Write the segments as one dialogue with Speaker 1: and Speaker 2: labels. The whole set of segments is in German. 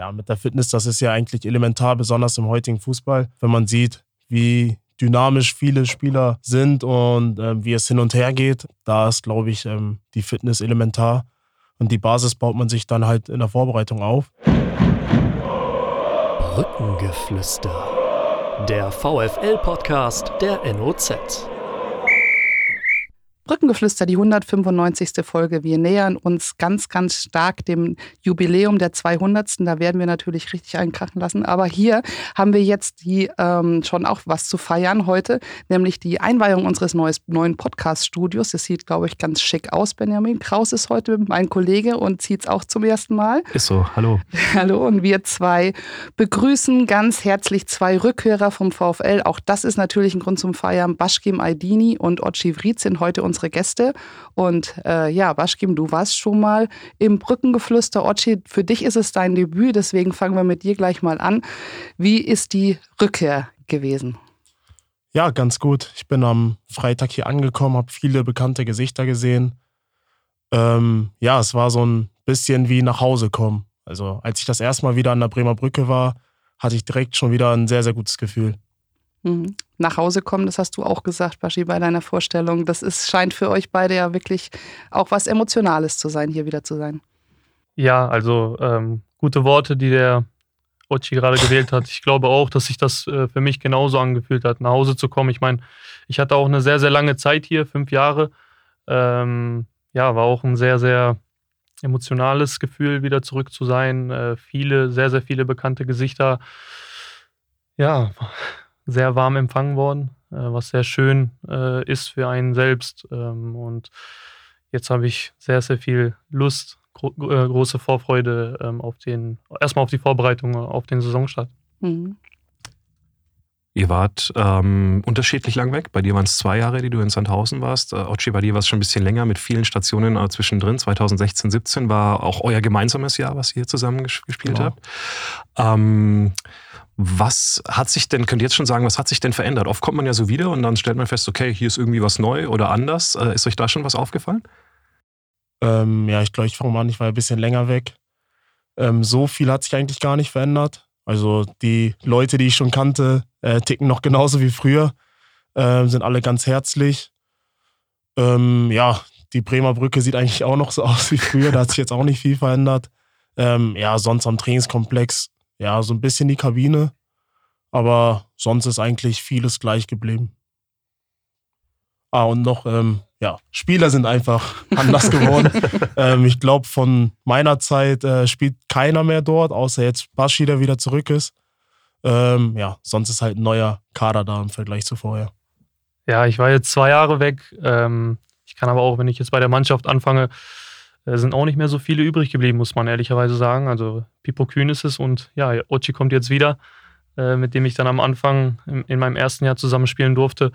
Speaker 1: ja, mit der Fitness, das ist ja eigentlich elementar, besonders im heutigen Fußball, wenn man sieht, wie dynamisch viele Spieler sind und äh, wie es hin und her geht. Da ist, glaube ich, ähm, die Fitness elementar. Und die Basis baut man sich dann halt in der Vorbereitung auf.
Speaker 2: Brückengeflüster. Der VFL-Podcast der NOZ.
Speaker 3: Brückengeflüster, die 195. Folge. Wir nähern uns ganz, ganz stark dem Jubiläum der 200. Da werden wir natürlich richtig einkrachen lassen. Aber hier haben wir jetzt die ähm, schon auch was zu feiern heute, nämlich die Einweihung unseres neues, neuen Podcast-Studios. Das sieht, glaube ich, ganz schick aus. Benjamin Kraus ist heute mein Kollege und zieht es auch zum ersten Mal.
Speaker 4: Ist so, hallo.
Speaker 3: Hallo und wir zwei begrüßen ganz herzlich zwei Rückhörer vom VfL. Auch das ist natürlich ein Grund zum Feiern. Baschkim Aydini und Ochi Vried sind heute unsere unsere Gäste. Und äh, ja, Baschkim, du warst schon mal im Brückengeflüster. Ochi, für dich ist es dein Debüt, deswegen fangen wir mit dir gleich mal an. Wie ist die Rückkehr gewesen?
Speaker 1: Ja, ganz gut. Ich bin am Freitag hier angekommen, habe viele bekannte Gesichter gesehen. Ähm, ja, es war so ein bisschen wie nach Hause kommen. Also als ich das erste Mal wieder an der Bremer Brücke war, hatte ich direkt schon wieder ein sehr, sehr gutes Gefühl.
Speaker 3: Mhm. Nach Hause kommen, das hast du auch gesagt, Baschi, bei deiner Vorstellung. Das ist, scheint für euch beide ja wirklich auch was Emotionales zu sein, hier wieder zu sein.
Speaker 5: Ja, also ähm, gute Worte, die der Ochi gerade gewählt hat. Ich glaube auch, dass sich das äh, für mich genauso angefühlt hat, nach Hause zu kommen. Ich meine, ich hatte auch eine sehr, sehr lange Zeit hier, fünf Jahre. Ähm, ja, war auch ein sehr, sehr emotionales Gefühl, wieder zurück zu sein. Äh, viele, sehr, sehr viele bekannte Gesichter. Ja, sehr warm empfangen worden, äh, was sehr schön äh, ist für einen selbst. Ähm, und jetzt habe ich sehr, sehr viel Lust, gro äh, große Vorfreude ähm, auf den, erstmal auf die Vorbereitung auf den Saisonstart. Mhm.
Speaker 4: Ihr wart ähm, unterschiedlich lang weg. Bei dir waren es zwei Jahre, die du in Sandhausen warst. Äh, Ochi, bei dir war es schon ein bisschen länger mit vielen Stationen äh, zwischendrin. 2016, 17 war auch euer gemeinsames Jahr, was ihr zusammen gespielt genau. habt. Ähm, was hat sich denn, könnt ihr jetzt schon sagen, was hat sich denn verändert? Oft kommt man ja so wieder und dann stellt man fest, okay, hier ist irgendwie was neu oder anders. Äh, ist euch da schon was aufgefallen?
Speaker 1: Ähm, ja, ich glaube, ich fange mal an, ich war ein bisschen länger weg. Ähm, so viel hat sich eigentlich gar nicht verändert. Also die Leute, die ich schon kannte, äh, ticken noch genauso wie früher, äh, sind alle ganz herzlich. Ähm, ja, die Bremer Brücke sieht eigentlich auch noch so aus wie früher, da hat sich jetzt auch nicht viel verändert. Ähm, ja, sonst am Trainingskomplex ja, so ein bisschen die Kabine. Aber sonst ist eigentlich vieles gleich geblieben. Ah, und noch, ähm, ja, Spieler sind einfach anders geworden. ähm, ich glaube, von meiner Zeit äh, spielt keiner mehr dort, außer jetzt Baschi, der wieder zurück ist. Ähm, ja, sonst ist halt ein neuer Kader da im Vergleich zu vorher.
Speaker 5: Ja, ich war jetzt zwei Jahre weg. Ähm, ich kann aber auch, wenn ich jetzt bei der Mannschaft anfange, sind auch nicht mehr so viele übrig geblieben, muss man ehrlicherweise sagen. Also Pipo Kühn ist es und ja, Ochi kommt jetzt wieder, äh, mit dem ich dann am Anfang in, in, meinem ersten Jahr zusammenspielen durfte.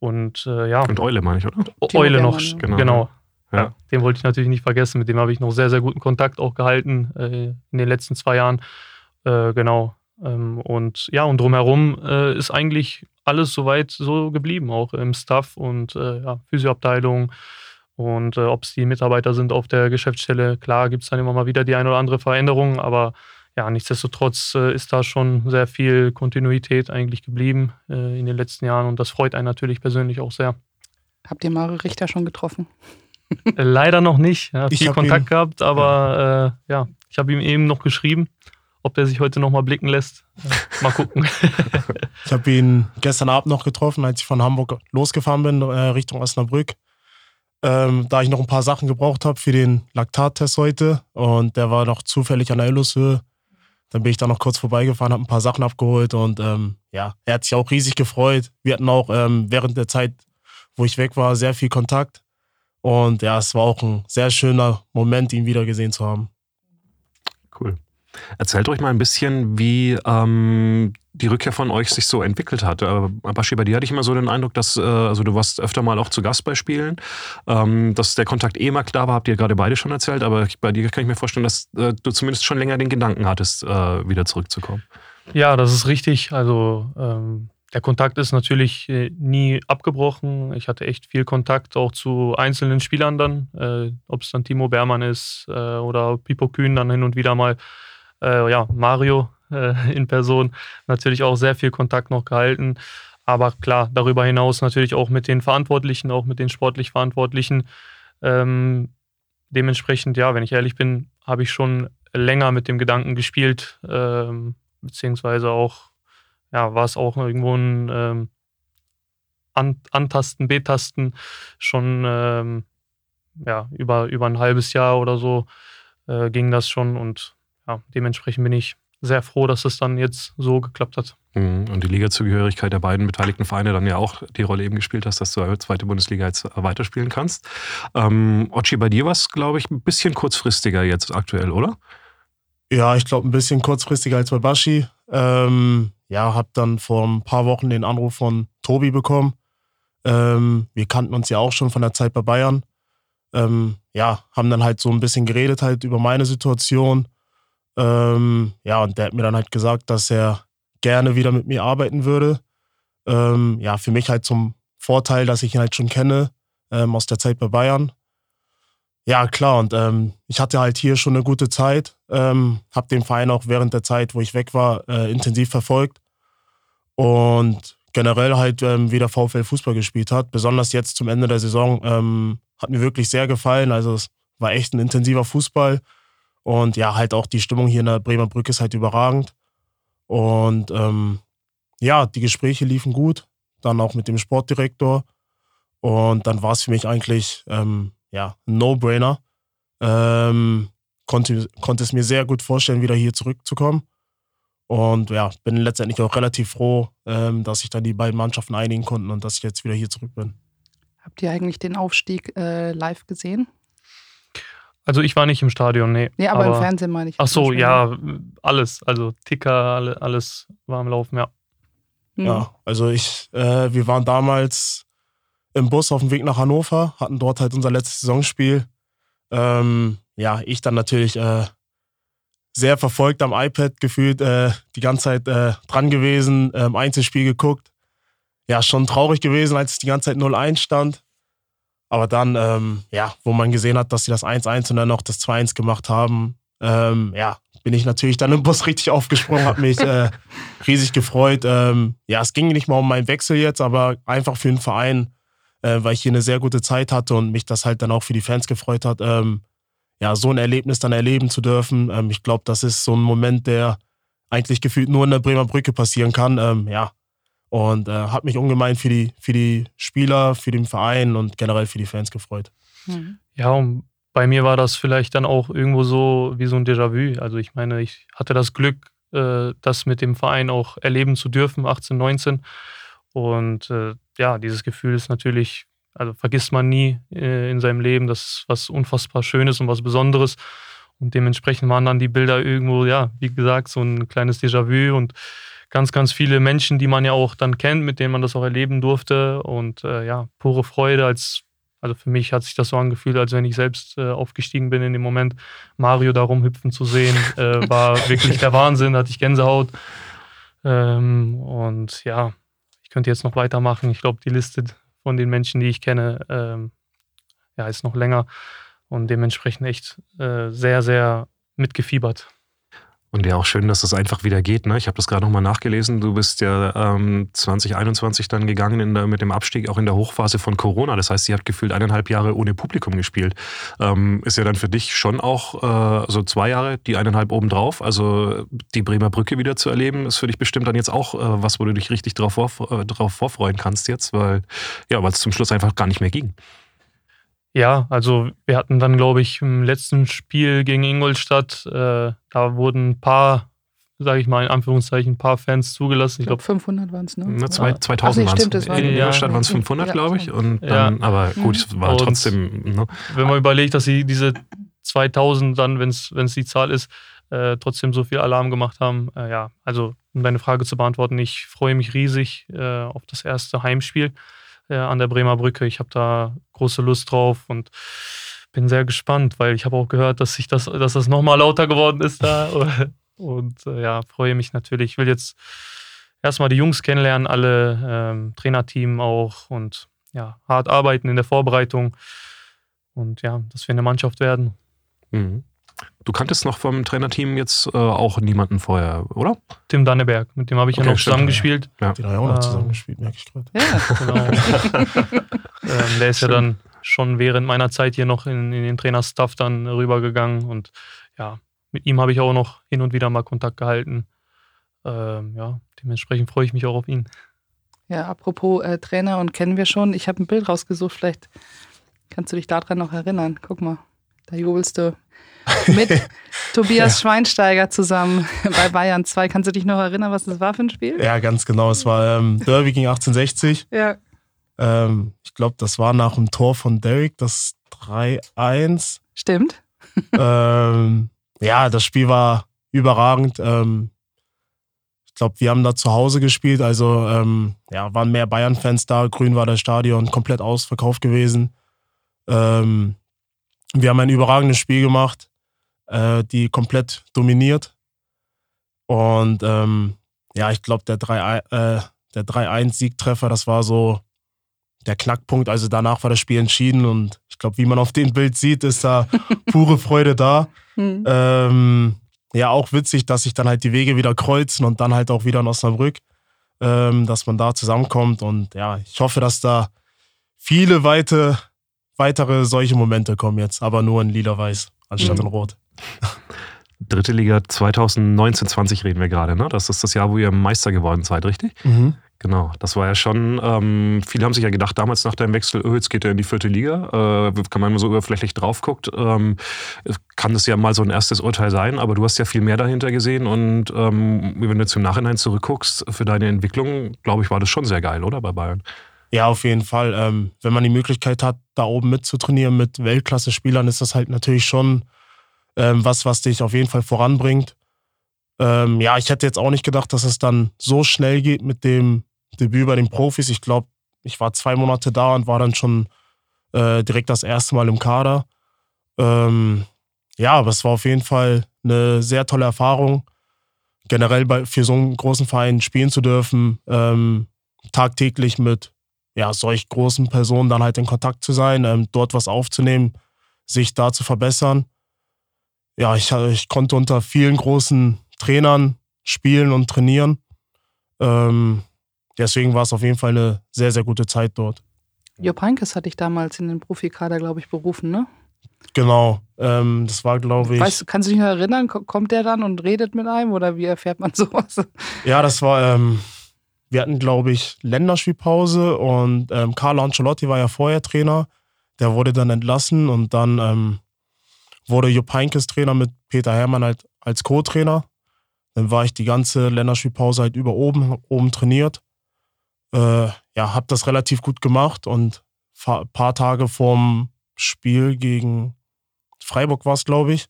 Speaker 5: Und äh, ja.
Speaker 4: Und Eule meine ich, oder?
Speaker 5: Eule noch, genau. genau. Ja. ja. den wollte ich natürlich nicht vergessen. Mit dem habe ich noch sehr, sehr guten Kontakt auch gehalten äh, in den letzten zwei Jahren. Äh, genau. Ähm, und ja, und drumherum äh, ist eigentlich alles soweit so geblieben, auch im Staff und ja, Physioabteilung. Und äh, ob es die Mitarbeiter sind auf der Geschäftsstelle, klar gibt es dann immer mal wieder die eine oder andere Veränderung, aber ja, nichtsdestotrotz äh, ist da schon sehr viel Kontinuität eigentlich geblieben äh, in den letzten Jahren und das freut einen natürlich persönlich auch sehr.
Speaker 3: Habt ihr Mario Richter schon getroffen?
Speaker 5: Äh, leider noch nicht. Ja, viel Kontakt ihn, gehabt, aber ja, äh, ja ich habe ihm eben noch geschrieben, ob er sich heute noch mal blicken lässt. mal gucken.
Speaker 1: ich habe ihn gestern Abend noch getroffen, als ich von Hamburg losgefahren bin, äh, Richtung Osnabrück ähm, da ich noch ein paar Sachen gebraucht habe für den Laktattest heute und der war noch zufällig an der Illushöhe. Dann bin ich da noch kurz vorbeigefahren, habe ein paar Sachen abgeholt und ähm, ja, er hat sich auch riesig gefreut. Wir hatten auch ähm, während der Zeit, wo ich weg war, sehr viel Kontakt. Und ja, es war auch ein sehr schöner Moment, ihn wieder gesehen zu haben.
Speaker 4: Cool. Erzählt euch mal ein bisschen, wie ähm, die Rückkehr von euch sich so entwickelt hat. Äh, Baschi, bei dir hatte ich immer so den Eindruck, dass, äh, also du warst öfter mal auch zu Gast bei Spielen, ähm, dass der Kontakt eh mal klar war, habt ihr gerade beide schon erzählt, aber bei dir kann ich mir vorstellen, dass äh, du zumindest schon länger den Gedanken hattest, äh, wieder zurückzukommen.
Speaker 5: Ja, das ist richtig. Also ähm, der Kontakt ist natürlich äh, nie abgebrochen. Ich hatte echt viel Kontakt auch zu einzelnen Spielern dann, äh, ob es dann Timo Bermann ist oder Pipo Kühn dann hin und wieder mal äh, ja, Mario äh, in Person natürlich auch sehr viel Kontakt noch gehalten. Aber klar, darüber hinaus natürlich auch mit den Verantwortlichen, auch mit den sportlich Verantwortlichen. Ähm, dementsprechend, ja, wenn ich ehrlich bin, habe ich schon länger mit dem Gedanken gespielt, ähm, beziehungsweise auch, ja, war es auch irgendwo ein ähm, An Antasten, Betasten schon ähm, ja, über, über ein halbes Jahr oder so äh, ging das schon und ja, dementsprechend bin ich sehr froh, dass es dann jetzt so geklappt hat.
Speaker 4: Mhm. Und die Ligazugehörigkeit der beiden beteiligten Vereine dann ja auch die Rolle eben gespielt hast, dass du zweite Bundesliga jetzt weiterspielen kannst. Ähm, Ochi, bei dir war es, glaube ich, ein bisschen kurzfristiger jetzt aktuell, oder?
Speaker 1: Ja, ich glaube, ein bisschen kurzfristiger als bei Baschi. Ähm, ja, habe dann vor ein paar Wochen den Anruf von Tobi bekommen. Ähm, wir kannten uns ja auch schon von der Zeit bei Bayern. Ähm, ja, haben dann halt so ein bisschen geredet halt über meine Situation. Ähm, ja, und der hat mir dann halt gesagt, dass er gerne wieder mit mir arbeiten würde. Ähm, ja, für mich halt zum Vorteil, dass ich ihn halt schon kenne ähm, aus der Zeit bei Bayern. Ja, klar, und ähm, ich hatte halt hier schon eine gute Zeit, ähm, habe den Verein auch während der Zeit, wo ich weg war, äh, intensiv verfolgt und generell halt, ähm, wie der VfL Fußball gespielt hat. Besonders jetzt zum Ende der Saison ähm, hat mir wirklich sehr gefallen. Also es war echt ein intensiver Fußball und ja, halt auch die Stimmung hier in der Bremer Brücke ist halt überragend. Und ähm, ja, die Gespräche liefen gut, dann auch mit dem Sportdirektor. Und dann war es für mich eigentlich ähm, ja, ein No-Brainer. Ähm, konnte, konnte es mir sehr gut vorstellen, wieder hier zurückzukommen. Und ja, bin letztendlich auch relativ froh, ähm, dass sich dann die beiden Mannschaften einigen konnten und dass ich jetzt wieder hier zurück bin.
Speaker 3: Habt ihr eigentlich den Aufstieg äh, live gesehen?
Speaker 5: Also ich war nicht im Stadion, nee.
Speaker 3: Nee, aber, aber im Fernsehen meine ich.
Speaker 5: Ach so, ja, alles. Also Ticker, alles war am Laufen, ja.
Speaker 1: Mhm. Ja, also ich, äh, wir waren damals im Bus auf dem Weg nach Hannover, hatten dort halt unser letztes Saisonspiel. Ähm, ja, ich dann natürlich äh, sehr verfolgt am iPad gefühlt, äh, die ganze Zeit äh, dran gewesen, ähm, Einzelspiel geguckt. Ja, schon traurig gewesen, als es die ganze Zeit 0-1 stand. Aber dann, ähm, ja, wo man gesehen hat, dass sie das 1-1 und dann noch das 2-1 gemacht haben, ähm, ja, bin ich natürlich dann im Bus richtig aufgesprungen, habe mich äh, riesig gefreut. Ähm, ja, es ging nicht mal um meinen Wechsel jetzt, aber einfach für den Verein, äh, weil ich hier eine sehr gute Zeit hatte und mich das halt dann auch für die Fans gefreut hat, ähm, ja, so ein Erlebnis dann erleben zu dürfen. Ähm, ich glaube, das ist so ein Moment, der eigentlich gefühlt nur in der Bremer Brücke passieren kann. Ähm, ja, und äh, hat mich ungemein für die, für die Spieler, für den Verein und generell für die Fans gefreut.
Speaker 5: Mhm. Ja, und bei mir war das vielleicht dann auch irgendwo so wie so ein Déjà-vu. Also ich meine, ich hatte das Glück, äh, das mit dem Verein auch erleben zu dürfen, 18, 19. Und äh, ja, dieses Gefühl ist natürlich, also vergisst man nie äh, in seinem Leben. Das ist was unfassbar Schönes und was Besonderes. Und dementsprechend waren dann die Bilder irgendwo, ja, wie gesagt, so ein kleines Déjà-vu und ganz, ganz viele Menschen, die man ja auch dann kennt, mit denen man das auch erleben durfte. Und äh, ja, pure Freude als, also für mich hat sich das so angefühlt, als wenn ich selbst äh, aufgestiegen bin in dem Moment. Mario da rumhüpfen zu sehen, äh, war wirklich der Wahnsinn, hatte ich Gänsehaut. Ähm, und ja, ich könnte jetzt noch weitermachen. Ich glaube, die Liste von den Menschen, die ich kenne, ähm, ja, ist noch länger und dementsprechend echt äh, sehr, sehr mitgefiebert.
Speaker 4: Und ja, auch schön, dass das einfach wieder geht. Ne? Ich habe das gerade nochmal nachgelesen. Du bist ja ähm, 2021 dann gegangen der, mit dem Abstieg auch in der Hochphase von Corona. Das heißt, sie hat gefühlt eineinhalb Jahre ohne Publikum gespielt. Ähm, ist ja dann für dich schon auch äh, so zwei Jahre, die eineinhalb obendrauf. Also die Bremer Brücke wieder zu erleben, ist für dich bestimmt dann jetzt auch äh, was, wo du dich richtig drauf, vor, äh, drauf vorfreuen kannst jetzt, weil ja, es zum Schluss einfach gar nicht mehr ging.
Speaker 5: Ja, also wir hatten dann, glaube ich, im letzten Spiel gegen Ingolstadt, äh, da wurden ein paar, sage ich mal in Anführungszeichen, ein paar Fans zugelassen.
Speaker 3: Ich glaube, 500 waren es, ne?
Speaker 4: Na, zwei, 2000 waren es. In Ingolstadt waren es 500, glaube ich. Und dann, ja. Aber gut, es war und trotzdem. Ne?
Speaker 5: Wenn man überlegt, dass sie diese 2000 dann, wenn es die Zahl ist, äh, trotzdem so viel Alarm gemacht haben. Äh, ja, also um deine Frage zu beantworten, ich freue mich riesig äh, auf das erste Heimspiel äh, an der Bremer Brücke. Ich habe da große Lust drauf und bin sehr gespannt, weil ich habe auch gehört, dass sich das, dass das nochmal lauter geworden ist da. Und äh, ja, freue mich natürlich. Ich will jetzt erstmal die Jungs kennenlernen, alle ähm, Trainerteam auch und ja, hart arbeiten in der Vorbereitung und ja, dass wir eine Mannschaft werden.
Speaker 4: Mhm. Du kanntest noch vom Trainerteam jetzt äh, auch niemanden vorher, oder?
Speaker 5: Tim Danneberg, mit dem habe ich
Speaker 4: Okay,
Speaker 5: ja noch zusammengespielt.
Speaker 1: Den habe ich auch noch
Speaker 5: Ähm,
Speaker 1: zusammen gespielt, merke ich gerade.
Speaker 3: Ja,
Speaker 5: Genau. ähm, der ist ja dann schon während meiner Zeit hier noch in, in den Trainerstaff dann rübergegangen und ja, mit ihm habe ich auch noch hin und wieder mal Kontakt gehalten. Ähm, ja, dementsprechend freue ich mich auch auf ihn.
Speaker 3: ja apropos äh, Trainer und kennen wir schon. Ich habe ein Bild rausgesucht, vielleicht kannst du dich daran noch erinnern. Guck mal, da jubelst du mit Tobias Schweinsteiger zusammen bei Bayern 2. Kannst du dich noch erinnern, was das war für ein Spiel?
Speaker 1: Ja, ganz genau. Es war ähm, Derby gegen 1860.
Speaker 3: Ja.
Speaker 1: Ähm, ich glaube, das war nach dem Tor von Derrick, das 3-1.
Speaker 3: Stimmt.
Speaker 1: ähm, ja, das Spiel war überragend. Ähm, ich glaube, wir haben da zu Hause gespielt, also ähm, ja, waren mehr Bayern-Fans da. Grün war das Stadion komplett ausverkauft gewesen. Ähm, wir haben ein überragendes Spiel gemacht, äh, die komplett dominiert. Und ähm, ja, ich glaube, der 3 äh, 3-1-Siegtreffer, das war so der Knackpunkt. Also danach war das Spiel entschieden und ich glaube, wie man auf dem Bild sieht, ist da pure Freude da.
Speaker 3: Hm.
Speaker 1: Ähm, ja, auch witzig, dass sich dann halt die Wege wieder kreuzen und dann halt auch wieder in Osnabrück, ähm, dass man da zusammenkommt. Und ja, ich hoffe, dass da viele weite, weitere solche Momente kommen jetzt, aber nur in lila-weiß anstatt
Speaker 3: Mhm.
Speaker 1: in rot.
Speaker 4: Dritte Liga 2019-20 reden wir gerade, ne? Das ist das Jahr, wo ihr Meister geworden seid, richtig? Genau, das war ja schon, ähm, viele haben sich ja gedacht, damals nach deinem Wechsel, oh, jetzt geht er in die vierte Liga, äh, kann man mal so überflächlich drauf guckt, ähm, kann das ja mal so ein erstes Urteil sein, aber du hast ja viel mehr dahinter gesehen und ähm, wenn du jetzt im Nachhinein zurückguckst, für deine Entwicklung, glaube ich, war das schon sehr geil, oder, bei Bayern?
Speaker 1: Ja, auf jeden Fall. Ähm, wenn man die Möglichkeit hat, da oben mitzutrainieren mit Weltklasse-Spielern, ist das halt natürlich schon ähm, was, was dich auf jeden Fall voranbringt. Ähm, ja, ich hätte jetzt auch nicht gedacht, dass es dann so schnell geht mit dem Debüt bei den Profis. Ich glaube, ich war zwei Monate da und war dann schon äh, direkt das erste Mal im Kader. Ähm, ja, aber es war auf jeden Fall eine sehr tolle Erfahrung, generell bei, für so einen großen Verein spielen zu dürfen, ähm, tagtäglich mit ja, solch großen Personen dann halt in Kontakt zu sein, ähm, dort was aufzunehmen, sich da zu verbessern. Ja, ich, ich konnte unter vielen großen Trainern spielen und trainieren. Ähm, deswegen war es auf jeden Fall eine sehr, sehr gute Zeit dort.
Speaker 3: Jupp Heynckes hatte ich damals in den Profikader, glaube ich, berufen, ne?
Speaker 1: Genau, ähm, das war, glaube ich.
Speaker 3: Weißt, kannst du dich noch erinnern? Ko- Kommt der dann und redet mit einem oder wie erfährt man sowas?
Speaker 1: Ja, das war, ähm, wir hatten, glaube ich, Länderspielpause und ähm, Carlo Ancelotti war ja vorher Trainer. Der wurde dann entlassen und dann ähm, wurde Jupp Heynckes Trainer mit Peter Hermann halt als Co-Trainer. Dann war ich die ganze Länderspielpause halt über oben, oben trainiert. Äh, ja, hab das relativ gut gemacht und ein paar Tage vorm Spiel gegen Freiburg war es, glaube ich,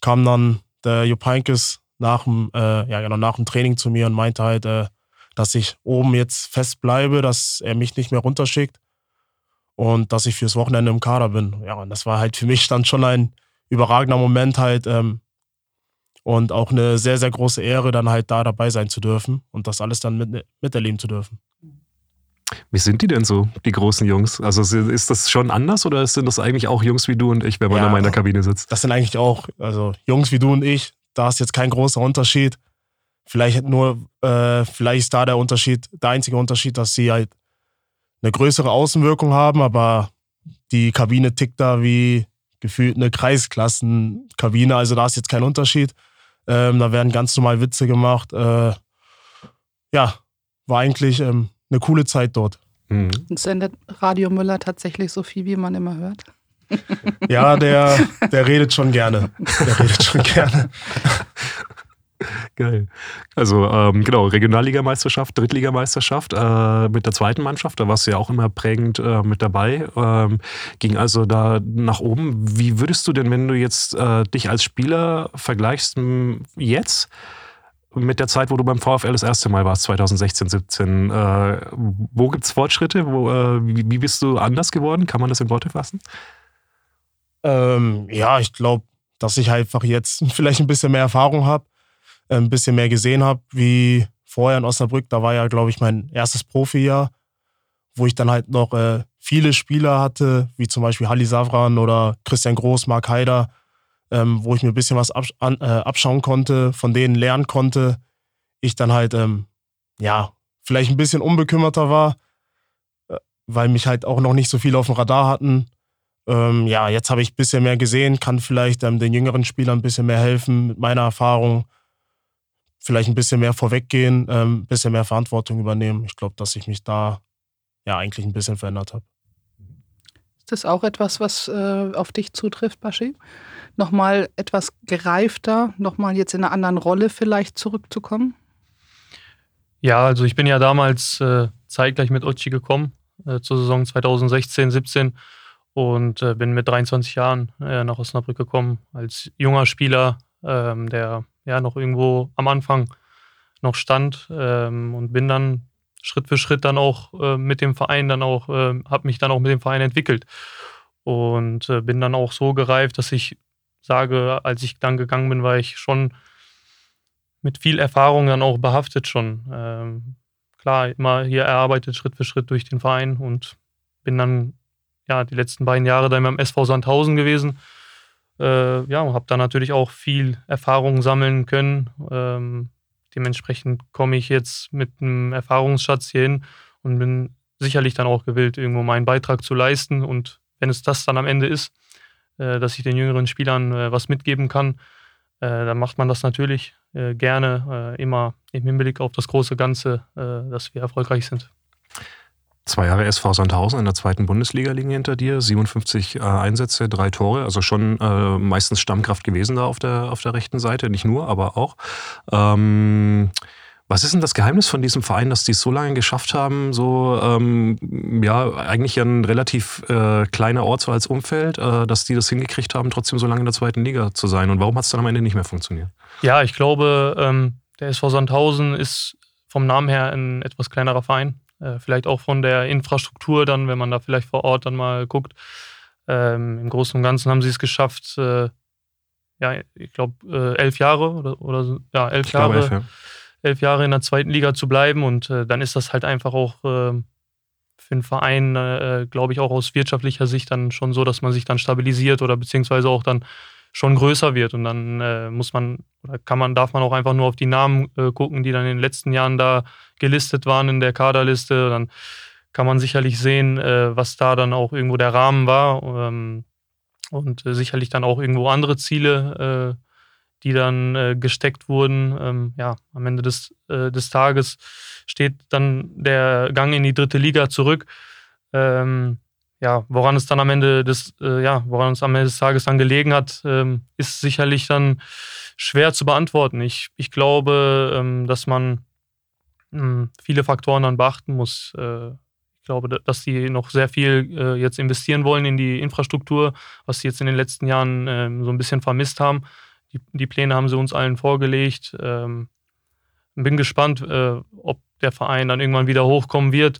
Speaker 1: kam dann der Jupp Heynckes nach dem, äh, ja, genau, nach dem Training zu mir und meinte halt, äh, dass ich oben jetzt fest bleibe, dass er mich nicht mehr runterschickt und dass ich fürs Wochenende im Kader bin. Ja, und das war halt für mich dann schon ein überragender Moment halt ähm, und auch eine sehr, sehr große Ehre, dann halt da dabei sein zu dürfen und das alles dann mit, miterleben zu dürfen.
Speaker 4: Wie sind die denn so, die großen Jungs? Also ist das schon anders oder sind das eigentlich auch Jungs wie du und ich, wenn man
Speaker 1: Ja.
Speaker 4: in meiner Kabine sitzt?
Speaker 1: Das sind eigentlich auch, also Jungs wie du und ich, da ist jetzt kein großer Unterschied. Vielleicht nur, äh, vielleicht ist da der Unterschied, der einzige Unterschied, dass sie halt eine größere Außenwirkung haben, aber die Kabine tickt da wie gefühlt eine Kreisklassenkabine, also da ist jetzt kein Unterschied. Ähm, da werden ganz normal Witze gemacht. Äh, ja, war eigentlich ähm, eine coole Zeit dort.
Speaker 4: Hm.
Speaker 3: Und sendet Radio Müller tatsächlich so viel, wie man immer hört?
Speaker 1: Ja, der, der redet schon gerne. Der redet schon gerne.
Speaker 4: Geil. Also ähm, genau, Regionalligameisterschaft, Drittligameisterschaft äh, mit der zweiten Mannschaft, da warst du ja auch immer prägend äh, mit dabei. Ähm, ging also da nach oben. Wie würdest du denn, wenn du jetzt äh, dich als Spieler vergleichst jetzt mit der Zeit, wo du beim VfL das erste Mal warst, 2016, 17, äh, wo gibt es Fortschritte? Wo, äh, wie, wie bist du anders geworden? Kann man das in Worte fassen?
Speaker 1: Ähm, ja, ich glaube, dass ich einfach jetzt vielleicht ein bisschen mehr Erfahrung habe, ein bisschen mehr gesehen habe, wie vorher in Osnabrück. Da war ja, glaube ich, mein erstes Profijahr, wo ich dann halt noch äh, viele Spieler hatte, wie zum Beispiel Halli Savran oder Christian Groß, Marc Haider, ähm, wo ich mir ein bisschen was absch an, äh, abschauen konnte, von denen lernen konnte. Ich dann halt, ähm, ja, vielleicht ein bisschen unbekümmerter war, äh, weil mich halt auch noch nicht so viel auf dem Radar hatten. Ähm, ja, jetzt habe ich ein bisschen mehr gesehen, kann vielleicht ähm, den jüngeren Spielern ein bisschen mehr helfen mit meiner Erfahrung. Vielleicht ein bisschen mehr vorweggehen, ähm, ein bisschen mehr Verantwortung übernehmen. Ich glaube, dass ich mich da ja eigentlich ein bisschen verändert habe.
Speaker 3: Ist das auch etwas, was äh, auf dich zutrifft, Baschi? Nochmal etwas gereifter, nochmal jetzt in einer anderen Rolle vielleicht zurückzukommen?
Speaker 5: Ja, also ich bin ja damals äh, zeitgleich mit Ochi gekommen, äh, zur Saison 2016, 17 und äh, bin mit 23 Jahren äh, nach Osnabrück gekommen als junger Spieler, ähm, der ja noch irgendwo am Anfang noch stand ähm, und bin dann Schritt für Schritt dann auch äh, mit dem Verein dann auch, äh, habe mich dann auch mit dem Verein entwickelt und äh, bin dann auch so gereift, dass ich sage, als ich dann gegangen bin, war ich schon mit viel Erfahrung dann auch behaftet schon. Ähm, klar, immer hier erarbeitet Schritt für Schritt durch den Verein und bin dann ja die letzten beiden Jahre dann beim SV Sandhausen gewesen. Äh, ja, und habe da natürlich auch viel Erfahrung sammeln können. Ähm, dementsprechend komme ich jetzt mit einem Erfahrungsschatz hier hin und bin sicherlich dann auch gewillt, irgendwo meinen Beitrag zu leisten. Und wenn es das dann am Ende ist, äh, dass ich den jüngeren Spielern äh, was mitgeben kann, äh, dann macht man das natürlich äh, gerne, äh, immer im Hinblick auf das große Ganze, dass wir erfolgreich sind.
Speaker 4: Zwei Jahre SV Sandhausen in der zweiten Bundesliga liegen hinter dir, 57 äh, Einsätze, drei Tore, also schon äh, meistens Stammkraft gewesen da auf der, auf der rechten Seite, nicht nur, aber auch. Ähm, was ist denn das Geheimnis von diesem Verein, dass die es so lange geschafft haben, so ähm, ja eigentlich ein relativ äh, kleiner Ort so als Umfeld, äh, dass die das hingekriegt haben, trotzdem so lange in der zweiten Liga zu sein? Und warum hat es dann am Ende nicht mehr funktioniert?
Speaker 5: Ja, ich glaube, ähm, der SV Sandhausen ist vom Namen her ein etwas kleinerer Verein. Äh, vielleicht auch von der Infrastruktur dann, wenn man da vielleicht vor Ort dann mal guckt. Ähm, Im Großen und Ganzen haben sie es geschafft, äh, ja, ich glaube, äh, elf Jahre oder, oder ja, elf Jahre. Elf, ja. elf, Jahre in der zweiten Liga zu bleiben und äh, dann ist das halt einfach auch ähm, für einen Verein, glaube ich, auch aus wirtschaftlicher Sicht dann schon so, dass man sich dann stabilisiert oder beziehungsweise auch dann schon größer wird. Und dann äh, muss man oder kann man, darf man auch einfach nur auf die Namen äh, gucken, die dann in den letzten Jahren da gelistet waren in der Kaderliste. Dann kann man sicherlich sehen, äh, was da dann auch irgendwo der Rahmen war. Ähm, und äh, sicherlich dann auch irgendwo andere Ziele, äh, die dann äh, gesteckt wurden. Ähm, ja, am Ende des, des Tages steht dann der Gang in die dritte Liga zurück. Ähm, ja, woran es dann am Ende des, äh, ja, woran es am Ende des Tages dann gelegen hat, ähm, ist sicherlich dann schwer zu beantworten. Ich, ich glaube, ähm, dass man ähm, viele Faktoren dann beachten muss. Äh, ich glaube, dass die noch sehr viel äh, jetzt investieren wollen in die Infrastruktur, was sie jetzt in den letzten Jahren ähm, so ein bisschen vermisst haben. Die, die, Pläne haben sie uns allen vorgelegt. Ähm, bin gespannt, äh, ob der Verein dann irgendwann wieder hochkommen wird.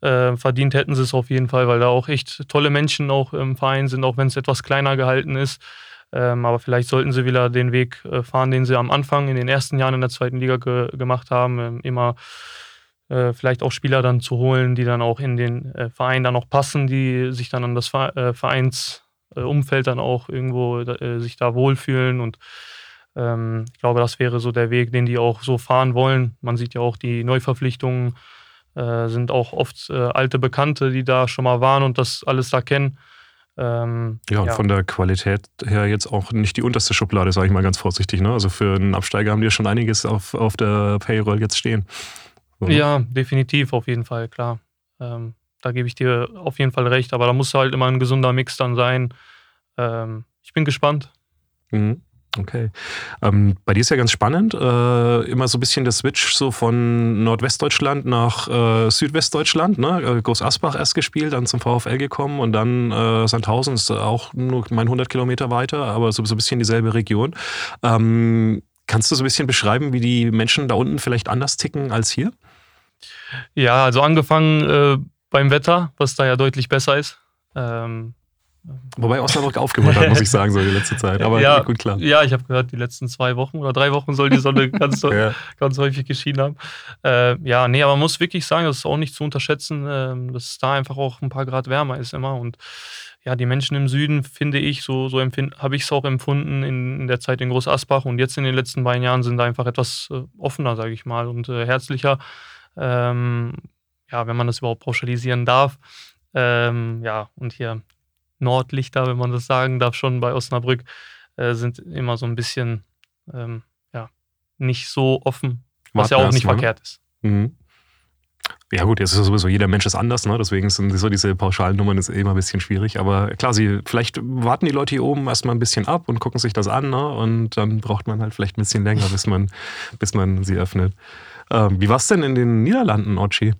Speaker 5: Äh, verdient hätten sie es auf jeden Fall, weil da auch echt tolle Menschen auch im Verein sind, auch wenn es etwas kleiner gehalten ist. Ähm, aber vielleicht sollten sie wieder den Weg äh, fahren, den sie am Anfang in den ersten Jahren in der zweiten Liga ge gemacht haben. Ähm, immer äh, vielleicht auch Spieler dann zu holen, die dann auch in den äh, Verein dann auch passen, die sich dann an das Ver äh, Vereinsumfeld dann auch irgendwo sich da wohlfühlen und ähm, ich glaube, das wäre so der Weg, den die auch so fahren wollen. Man sieht ja auch die Neuverpflichtungen äh, sind auch oft äh, alte Bekannte, die da schon mal waren und das alles da kennen.
Speaker 4: Ähm, ja, und ja. von der Qualität her jetzt auch nicht die unterste Schublade, sage ich mal ganz vorsichtig. Ne? Also für einen Absteiger haben die ja schon einiges auf, auf der Payroll jetzt stehen.
Speaker 5: So, ne? Ja, definitiv, auf jeden Fall, klar. Ähm, da gebe ich dir auf jeden Fall recht, aber da muss halt immer ein gesunder Mix dann sein. Ähm, ich bin gespannt.
Speaker 4: Mhm. Okay. Ähm, bei dir ist ja ganz spannend, äh, immer so ein bisschen der Switch so von Nordwestdeutschland nach äh, Südwestdeutschland. Ne? Äh, Groß Asbach erst gespielt, dann zum VfL gekommen und dann äh, Sandhausen ist auch nur mein 100 Kilometer weiter, aber so, so ein bisschen dieselbe Region. Ähm, kannst du so ein bisschen beschreiben, wie die Menschen da unten vielleicht anders ticken als hier?
Speaker 5: Ja, also angefangen äh, beim Wetter, was da ja deutlich besser ist. Ähm,
Speaker 4: Wobei Osnabrück aufgeholt hat, muss ich sagen, so die letzte Zeit. Aber
Speaker 5: ja,
Speaker 4: gut, klar.
Speaker 5: Ja, ich habe gehört, die letzten zwei Wochen oder drei Wochen soll die Sonne ganz, ja. ganz häufig geschienen haben. Äh, ja, nee, aber man muss wirklich sagen, das ist auch nicht zu unterschätzen, äh, dass es da einfach auch ein paar Grad wärmer ist immer. Und ja, die Menschen im Süden, finde ich, so, so habe ich es auch empfunden in, in, der Zeit in Groß Asbach und jetzt in den letzten beiden Jahren sind da einfach etwas äh, offener, sage ich mal, und äh, herzlicher. Ähm, ja, wenn man das überhaupt pauschalisieren darf. Ähm, ja, und hier Nordlichter, wenn man das sagen darf, schon bei Osnabrück, äh, sind immer so ein bisschen ähm, ja, nicht so offen, was Warten ja auch nicht mal. verkehrt ist. Mhm.
Speaker 4: Ja gut, jetzt ist sowieso jeder Mensch ist anders, ne? deswegen sind so diese pauschalen Nummern ist immer ein bisschen schwierig. Aber klar, sie, vielleicht warten die Leute hier oben erstmal ein bisschen ab und gucken sich das an ne? und dann braucht man halt vielleicht ein bisschen länger, bis man, bis man sie öffnet. Ähm, wie war es denn in den Niederlanden, Ochi?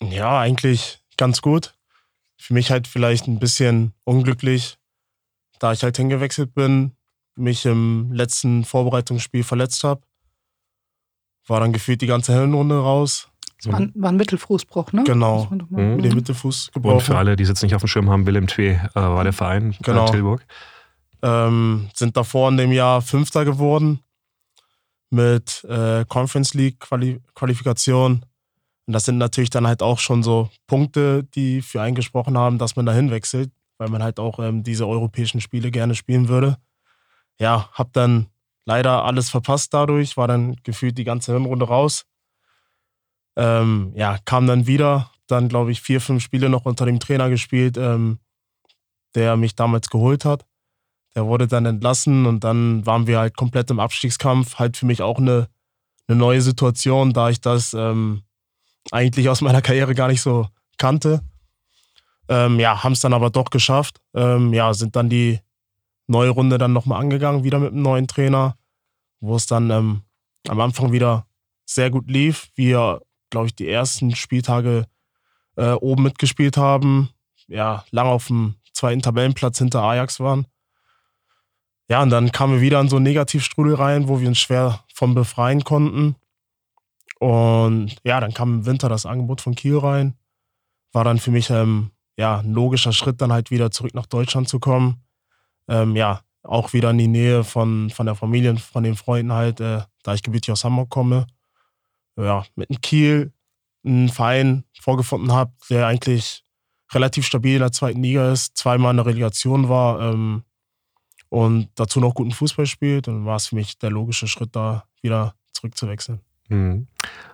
Speaker 1: Ja, eigentlich ganz gut für mich halt vielleicht ein bisschen unglücklich, da ich halt hingewechselt bin, mich im letzten Vorbereitungsspiel verletzt habe. War dann gefühlt die ganze Hinrunde raus.
Speaker 3: Das war ein, war ein Mittelfußbruch, ne?
Speaker 1: Genau, mhm. mit dem Mittelfuß gebrochen.
Speaker 4: Und für alle, die es jetzt nicht auf dem Schirm haben, Willem Twee äh, war der Verein, äh,
Speaker 1: genau.
Speaker 4: Tilburg.
Speaker 1: Ähm, sind davor in dem Jahr Fünfter geworden mit äh, Conference League -Quali Qualifikation. Und das sind natürlich dann halt auch schon so Punkte, die für einen gesprochen haben, dass man dahin wechselt, weil man halt auch ähm, diese europäischen Spiele gerne spielen würde. Ja, hab dann leider alles verpasst dadurch, war dann gefühlt die ganze Hinrunde raus. Ähm, ja, kam dann wieder, dann glaube ich vier, fünf Spiele noch unter dem Trainer gespielt, ähm, der mich damals geholt hat. Der wurde dann entlassen und dann waren wir halt komplett im Abstiegskampf. Halt für mich auch eine, eine neue Situation, da ich das ähm, eigentlich aus meiner Karriere gar nicht so kannte. Ähm, ja, haben es dann aber doch geschafft. Ähm, ja, sind dann die neue Runde dann nochmal angegangen, wieder mit einem neuen Trainer, wo es dann ähm, am Anfang wieder sehr gut lief. Wir, glaube ich, die ersten Spieltage äh, oben mitgespielt haben. Ja, lange auf dem zweiten Tabellenplatz hinter Ajax waren. Ja, und dann kamen wir wieder in so einen Negativstrudel rein, wo wir uns schwer von befreien konnten. Und ja, dann kam im Winter das Angebot von Kiel rein. War dann für mich ähm, ja, ein logischer Schritt, dann halt wieder zurück nach Deutschland zu kommen. Ähm, ja, auch wieder in die Nähe von, von der Familie von den Freunden halt, äh, da ich gebürtig aus Hamburg komme. Ja, mit einem Kiel einen Verein vorgefunden habe, der eigentlich relativ stabil in der zweiten Liga ist, zweimal in der Relegation war ähm, und dazu noch guten Fußball spielt. Dann war es für mich der logische Schritt, da wieder zurückzuwechseln.
Speaker 4: Mhm.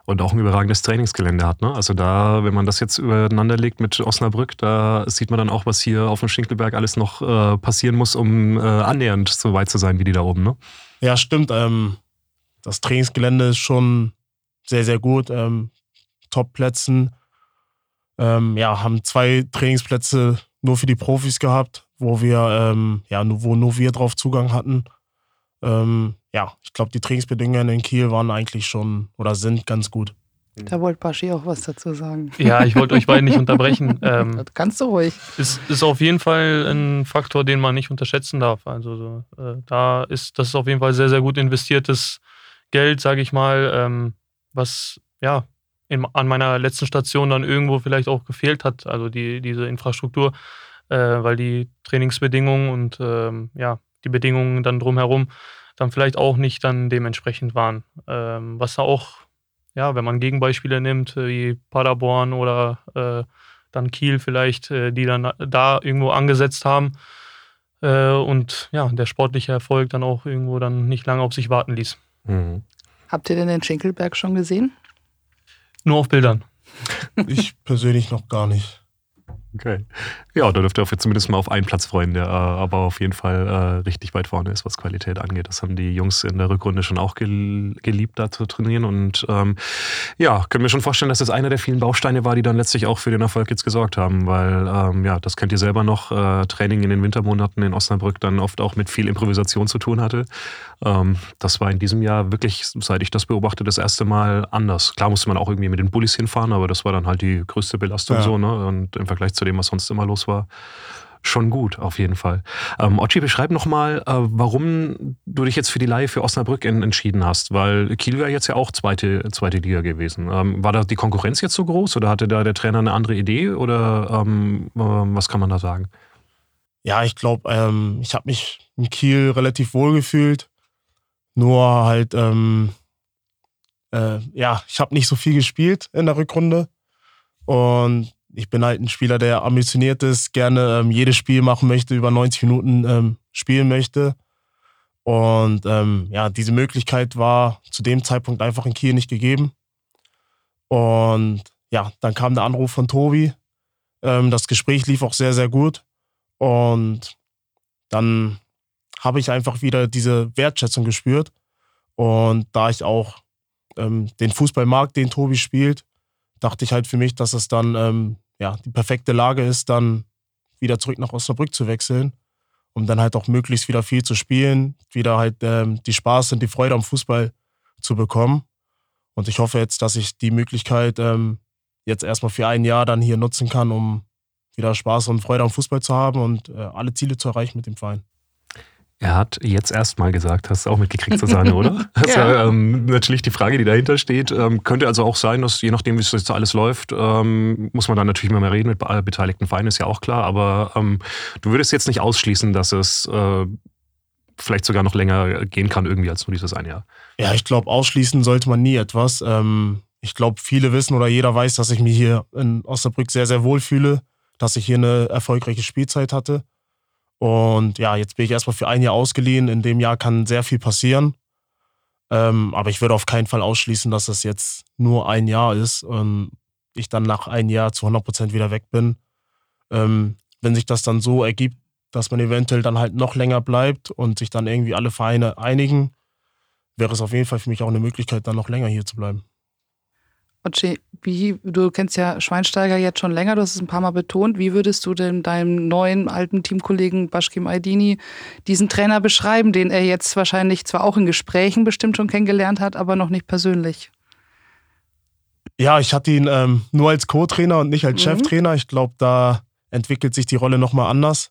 Speaker 4: Und auch ein überragendes Trainingsgelände hat. Ne? Also da, wenn man das jetzt übereinander legt mit Osnabrück, da sieht man dann auch, was hier auf dem Schinkelberg alles noch äh, passieren muss, um äh, annähernd so weit zu sein wie die da oben. Ne?
Speaker 1: Ja, stimmt. Ähm, das Trainingsgelände ist schon sehr, sehr gut. Ähm, Top-Plätzen. Ähm, ja, haben zwei Trainingsplätze nur für die Profis gehabt, wo wir, ähm, ja, wo nur wir drauf Zugang hatten. Ähm, ja, ich glaube, die Trainingsbedingungen in Kiel waren eigentlich schon oder sind ganz gut.
Speaker 3: Da wollte Baschi auch was dazu sagen.
Speaker 5: Ja, ich wollte euch beiden nicht unterbrechen.
Speaker 3: Ähm, Kannst du ruhig.
Speaker 5: Ist, ist auf jeden Fall ein Faktor, den man nicht unterschätzen darf. Also äh, da ist das ist auf jeden Fall sehr, sehr gut investiertes Geld, sage ich mal, ähm, was ja in, an meiner letzten Station dann irgendwo vielleicht auch gefehlt hat. Also die, diese Infrastruktur, äh, weil die Trainingsbedingungen und ähm, ja, die Bedingungen dann drumherum dann vielleicht auch nicht dann dementsprechend waren. Ähm, was da auch, ja, wenn man Gegenbeispiele nimmt, äh, wie Paderborn oder äh, dann Kiel vielleicht, äh, die dann da irgendwo angesetzt haben äh, und ja, der sportliche Erfolg dann auch irgendwo dann nicht lange auf sich warten ließ. Mhm.
Speaker 3: Habt ihr denn den Schinkelberg schon gesehen?
Speaker 5: Nur auf Bildern.
Speaker 1: Ich persönlich noch gar nicht.
Speaker 4: Okay. Ja, da dürft ihr zumindest mal auf einen Platz freuen, der äh, aber auf jeden Fall äh, richtig weit vorne ist, was Qualität angeht. Das haben die Jungs in der Rückrunde schon auch gel geliebt, da zu trainieren. Und ähm, ja, können wir schon vorstellen, dass das einer der vielen Bausteine war, die dann letztlich auch für den Erfolg jetzt gesorgt haben. Weil, ähm, ja, das kennt ihr selber noch, äh, Training in den Wintermonaten in Osnabrück dann oft auch mit viel Improvisation zu tun hatte. Ähm, das war in diesem Jahr wirklich, seit ich das beobachte, das erste Mal anders. Klar musste man auch irgendwie mit den Bullis hinfahren, aber das war dann halt die größte Belastung ja. so. Ne? Und im Vergleich zu dem, was sonst immer los war, schon gut, auf jeden Fall. Ähm, Ochi, beschreib nochmal, äh, warum du dich jetzt für die Leihe für Osnabrück in, entschieden hast, weil Kiel wäre jetzt ja auch zweite, zweite Liga gewesen. Ähm, war da die Konkurrenz jetzt so groß oder hatte da der Trainer eine andere Idee oder ähm, äh, was kann man da sagen?
Speaker 1: Ja, ich glaube, ähm, ich habe mich in Kiel relativ wohl gefühlt. Nur halt, ähm, äh, ja, ich habe nicht so viel gespielt in der Rückrunde. Und ich bin halt ein Spieler, der ambitioniert ist, gerne ähm, jedes Spiel machen möchte, über 90 Minuten ähm, spielen möchte. Und ähm, ja, diese Möglichkeit war zu dem Zeitpunkt einfach in Kiel nicht gegeben. Und ja, dann kam der Anruf von Tobi. Ähm, das Gespräch lief auch sehr, sehr gut. Und dann habe ich einfach wieder diese Wertschätzung gespürt. Und da ich auch ähm, den Fußball mag, den Tobi spielt, dachte ich halt für mich, dass es dann ähm, ja, die perfekte Lage ist, dann wieder zurück nach Osnabrück zu wechseln, um dann halt auch möglichst wieder viel zu spielen, wieder halt ähm, die Spaß und die Freude am Fußball zu bekommen. Und ich hoffe jetzt, dass ich die Möglichkeit ähm, jetzt erstmal für ein Jahr dann hier nutzen kann, um wieder Spaß und Freude am Fußball zu haben und äh, alle Ziele zu erreichen mit dem Verein.
Speaker 4: Er hat jetzt erstmal gesagt, hast du auch mitgekriegt, Susanne, oder? Das ja. ist ähm, natürlich die Frage, die dahinter steht. Ähm, könnte also auch sein, dass je nachdem, wie es jetzt alles läuft, ähm, muss man dann natürlich immer mehr reden mit beteiligten Vereinen, ist ja auch klar. Aber ähm, du würdest jetzt nicht ausschließen, dass es äh, vielleicht sogar noch länger gehen kann, irgendwie als nur dieses ein Jahr.
Speaker 1: Ja, ich glaube, ausschließen sollte man nie etwas. Ähm, ich glaube, viele wissen oder jeder weiß, dass ich mich hier in Osnabrück sehr, sehr wohl fühle, dass ich hier eine erfolgreiche Spielzeit hatte. Und ja, jetzt bin ich erstmal für ein Jahr ausgeliehen. In dem Jahr kann sehr viel passieren. Ähm, aber ich würde auf keinen Fall ausschließen, dass das jetzt nur ein Jahr ist und ich dann nach einem Jahr zu 100 Prozent wieder weg bin. Ähm, wenn sich das dann so ergibt, dass man eventuell dann halt noch länger bleibt und sich dann irgendwie alle Vereine einigen, wäre es auf jeden Fall für mich auch eine Möglichkeit, dann noch länger hier zu bleiben.
Speaker 3: Otschi, wie, du kennst ja Schweinsteiger jetzt schon länger, du hast es ein paar Mal betont. Wie würdest du denn deinem neuen alten Teamkollegen Bashkim Aydini diesen Trainer beschreiben, den er jetzt wahrscheinlich zwar auch in Gesprächen bestimmt schon kennengelernt hat, aber noch nicht persönlich?
Speaker 1: Ja, ich hatte ihn ähm, nur als Co-Trainer und nicht als mhm. Cheftrainer. Ich glaube, da entwickelt sich die Rolle nochmal anders.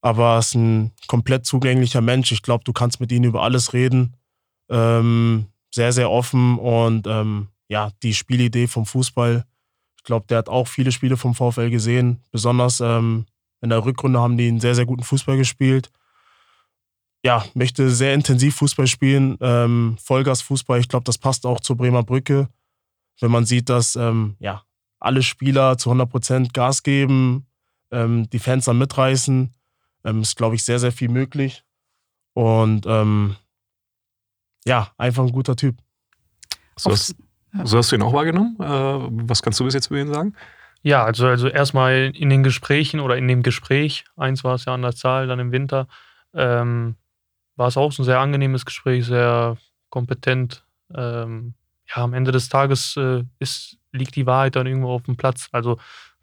Speaker 1: Aber er ist ein komplett zugänglicher Mensch. Ich glaube, du kannst mit ihm über alles reden. Ähm, sehr, sehr offen und ähm, ja, die Spielidee vom Fußball. Ich glaube, der hat auch viele Spiele vom VfL gesehen. Besonders ähm, in der Rückrunde haben die einen sehr, sehr guten Fußball gespielt. Ja, möchte sehr intensiv Fußball spielen, ähm, Vollgas-Fußball. Ich glaube, das passt auch zur Bremer Brücke. Wenn man sieht, dass ähm, ja, alle Spieler zu 100% Gas geben, ähm, die Fans dann mitreißen, ähm, ist, glaube ich, sehr, sehr viel möglich. Und ähm, ja, einfach ein guter Typ.
Speaker 4: So hast, so hast du ihn auch wahrgenommen? Äh, was kannst du bis jetzt über ihn sagen?
Speaker 5: Ja, also, also erstmal in den Gesprächen oder in dem Gespräch, eins war es ja an der Zahl, dann im Winter, ähm, war es auch so ein sehr angenehmes Gespräch, sehr kompetent. Ähm, ja, am Ende des Tages äh, ist, liegt die Wahrheit dann irgendwo auf dem Platz. Also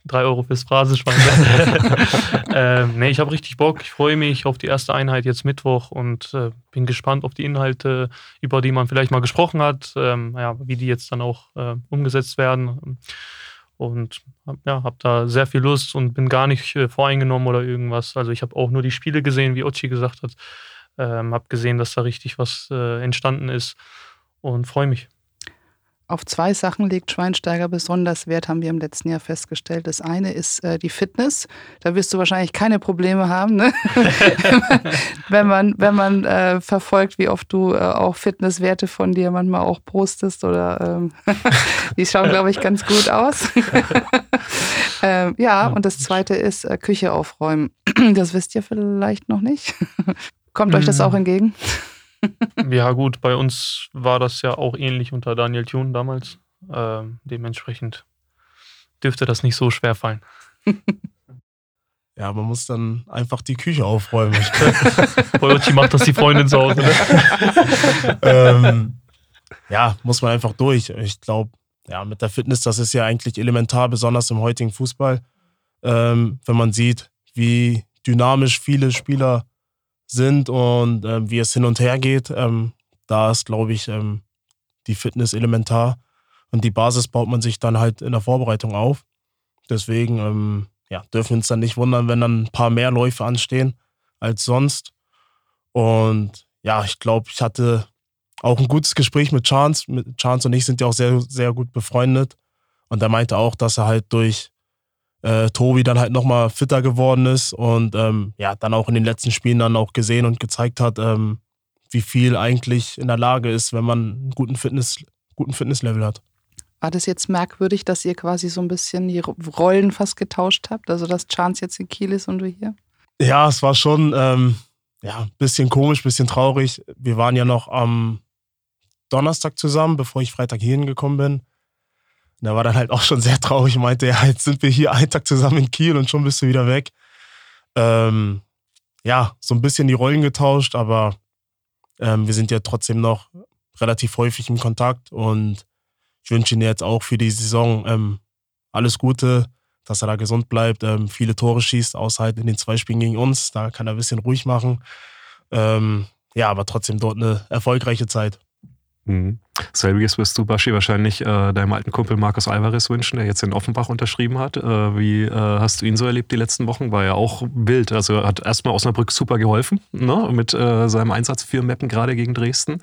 Speaker 5: drei Euro fürs Phrasenschwein. ähm, nee, ich habe richtig Bock. Ich freue mich auf die erste Einheit jetzt Mittwoch und äh, bin gespannt auf die Inhalte, über die man vielleicht mal gesprochen hat, ähm, ja, wie die jetzt dann auch äh, umgesetzt werden. Und ja, habe da sehr viel Lust und bin gar nicht äh, voreingenommen oder irgendwas. Also ich habe auch nur die Spiele gesehen, wie Ochi gesagt hat. Ähm, habe gesehen, dass da richtig was äh, entstanden ist und freue mich.
Speaker 3: Auf zwei Sachen legt Schweinsteiger besonders Wert, haben wir im letzten Jahr festgestellt. Das eine ist äh, die Fitness. Da wirst du wahrscheinlich keine Probleme haben, ne? wenn man, wenn man äh, verfolgt, wie oft du äh, auch Fitnesswerte von dir manchmal auch postest oder ähm, die schauen, glaube ich, ganz gut aus. ähm, ja, und das zweite ist äh, Küche aufräumen. das wisst ihr vielleicht noch nicht. Kommt euch das auch entgegen?
Speaker 5: Ja, gut, bei uns war das ja auch ähnlich unter Daniel Thun damals. Ähm, dementsprechend dürfte das nicht so schwer fallen.
Speaker 1: Ja, man muss dann einfach die Küche aufräumen.
Speaker 5: Boyochi macht das die Freundin zu Hause.
Speaker 1: Ne? ähm, ja, muss man einfach durch. Ich glaube, ja, mit der Fitness, das ist ja eigentlich elementar, besonders im heutigen Fußball. Ähm, wenn man sieht, wie dynamisch viele Spieler sind und äh, wie es hin und her geht. Ähm, da ist, glaube ich, ähm, die Fitness elementar. Und die Basis baut man sich dann halt in der Vorbereitung auf. Deswegen ähm, ja, dürfen wir uns dann nicht wundern, wenn dann ein paar mehr Läufe anstehen als sonst. Und ja, ich glaube, ich hatte auch ein gutes Gespräch mit äh, Tobi dann halt nochmal fitter geworden ist und ähm, ja, dann auch in den letzten Spielen dann auch gesehen und gezeigt hat, ähm, wie viel eigentlich in der Lage ist, wenn man einen guten, Fitness, guten Fitnesslevel hat.
Speaker 3: War das jetzt merkwürdig, dass ihr quasi so ein bisschen die Rollen fast getauscht habt? Also, dass Chance jetzt in Kiel ist und du hier?
Speaker 1: Ja, es war schon ähm, ja, ein bisschen komisch, ein bisschen traurig. Wir waren ja noch am Donnerstag zusammen, bevor ich Freitag hierhin gekommen bin. Und er war dann halt auch schon sehr traurig, meinte, ja, jetzt sind wir hier einen Tag zusammen in Kiel und schon bist du wieder weg. Ähm, ja, so ein bisschen die Rollen getauscht, aber ähm, wir sind ja trotzdem noch relativ häufig im Kontakt und ich wünsche ihm jetzt auch für die Saison ähm, alles Gute, dass er da gesund bleibt, ähm, viele Tore schießt, außer halt in den zwei Spielen gegen uns. Da kann er ein bisschen ruhig machen. Ähm, ja, aber trotzdem dort eine erfolgreiche Zeit.
Speaker 4: Mhm. Selbiges wirst du, Baschi, wahrscheinlich äh, deinem alten Kumpel Markus Alvarez wünschen, der jetzt in Offenbach unterschrieben hat. Äh, wie äh, hast du ihn so erlebt die letzten Wochen? War ja auch wild. Also hat erstmal Osnabrück super geholfen ne? mit äh, seinem Einsatz für Meppen gerade gegen Dresden.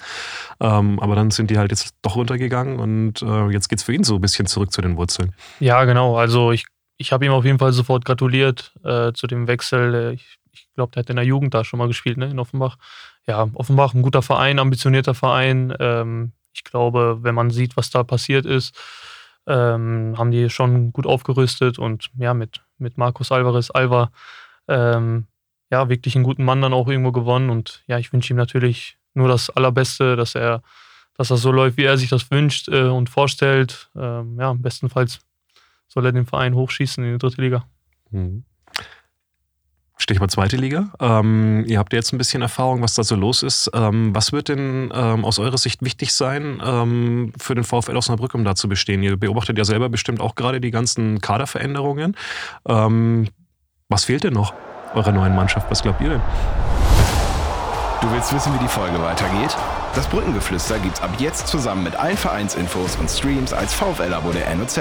Speaker 4: Ähm, aber dann sind die halt jetzt doch runtergegangen und äh, jetzt geht es für ihn so ein bisschen zurück zu den Wurzeln.
Speaker 5: Ja, genau. Also ich, ich habe ihm auf jeden Fall sofort gratuliert äh, zu dem Wechsel. Ich, ich glaube, der hat in der Jugend da schon mal gespielt, ne? in Offenbach ja, Offenbach ein guter Verein, ambitionierter Verein. Ähm, ich glaube, wenn man sieht, was da passiert ist, ähm, haben die schon gut aufgerüstet und ja, mit, mit Markus Alvarez, Alva, ähm, ja, wirklich einen guten Mann dann auch irgendwo gewonnen. Und ja, ich wünsche ihm natürlich nur das Allerbeste, dass er, dass das so läuft, wie er sich das wünscht äh, und vorstellt. Ähm, ja, bestenfalls soll er den Verein hochschießen in die dritte Liga. Mhm.
Speaker 4: Stichwort zweite Liga. Ähm, ihr habt jetzt ein bisschen Erfahrung, was da so los ist. Ähm, was wird denn ähm, aus eurer Sicht wichtig sein ähm, für den VfL Osnabrück, um da zu bestehen? Ihr beobachtet ja selber bestimmt auch gerade die ganzen Kaderveränderungen. Ähm, was fehlt denn noch eurer neuen Mannschaft? Was glaubt ihr denn?
Speaker 6: Du willst wissen, wie die Folge weitergeht? Das Brückengeflüster gibt's ab jetzt zusammen mit allen Vereinsinfos und Streams als VfL-Abo der NOZ.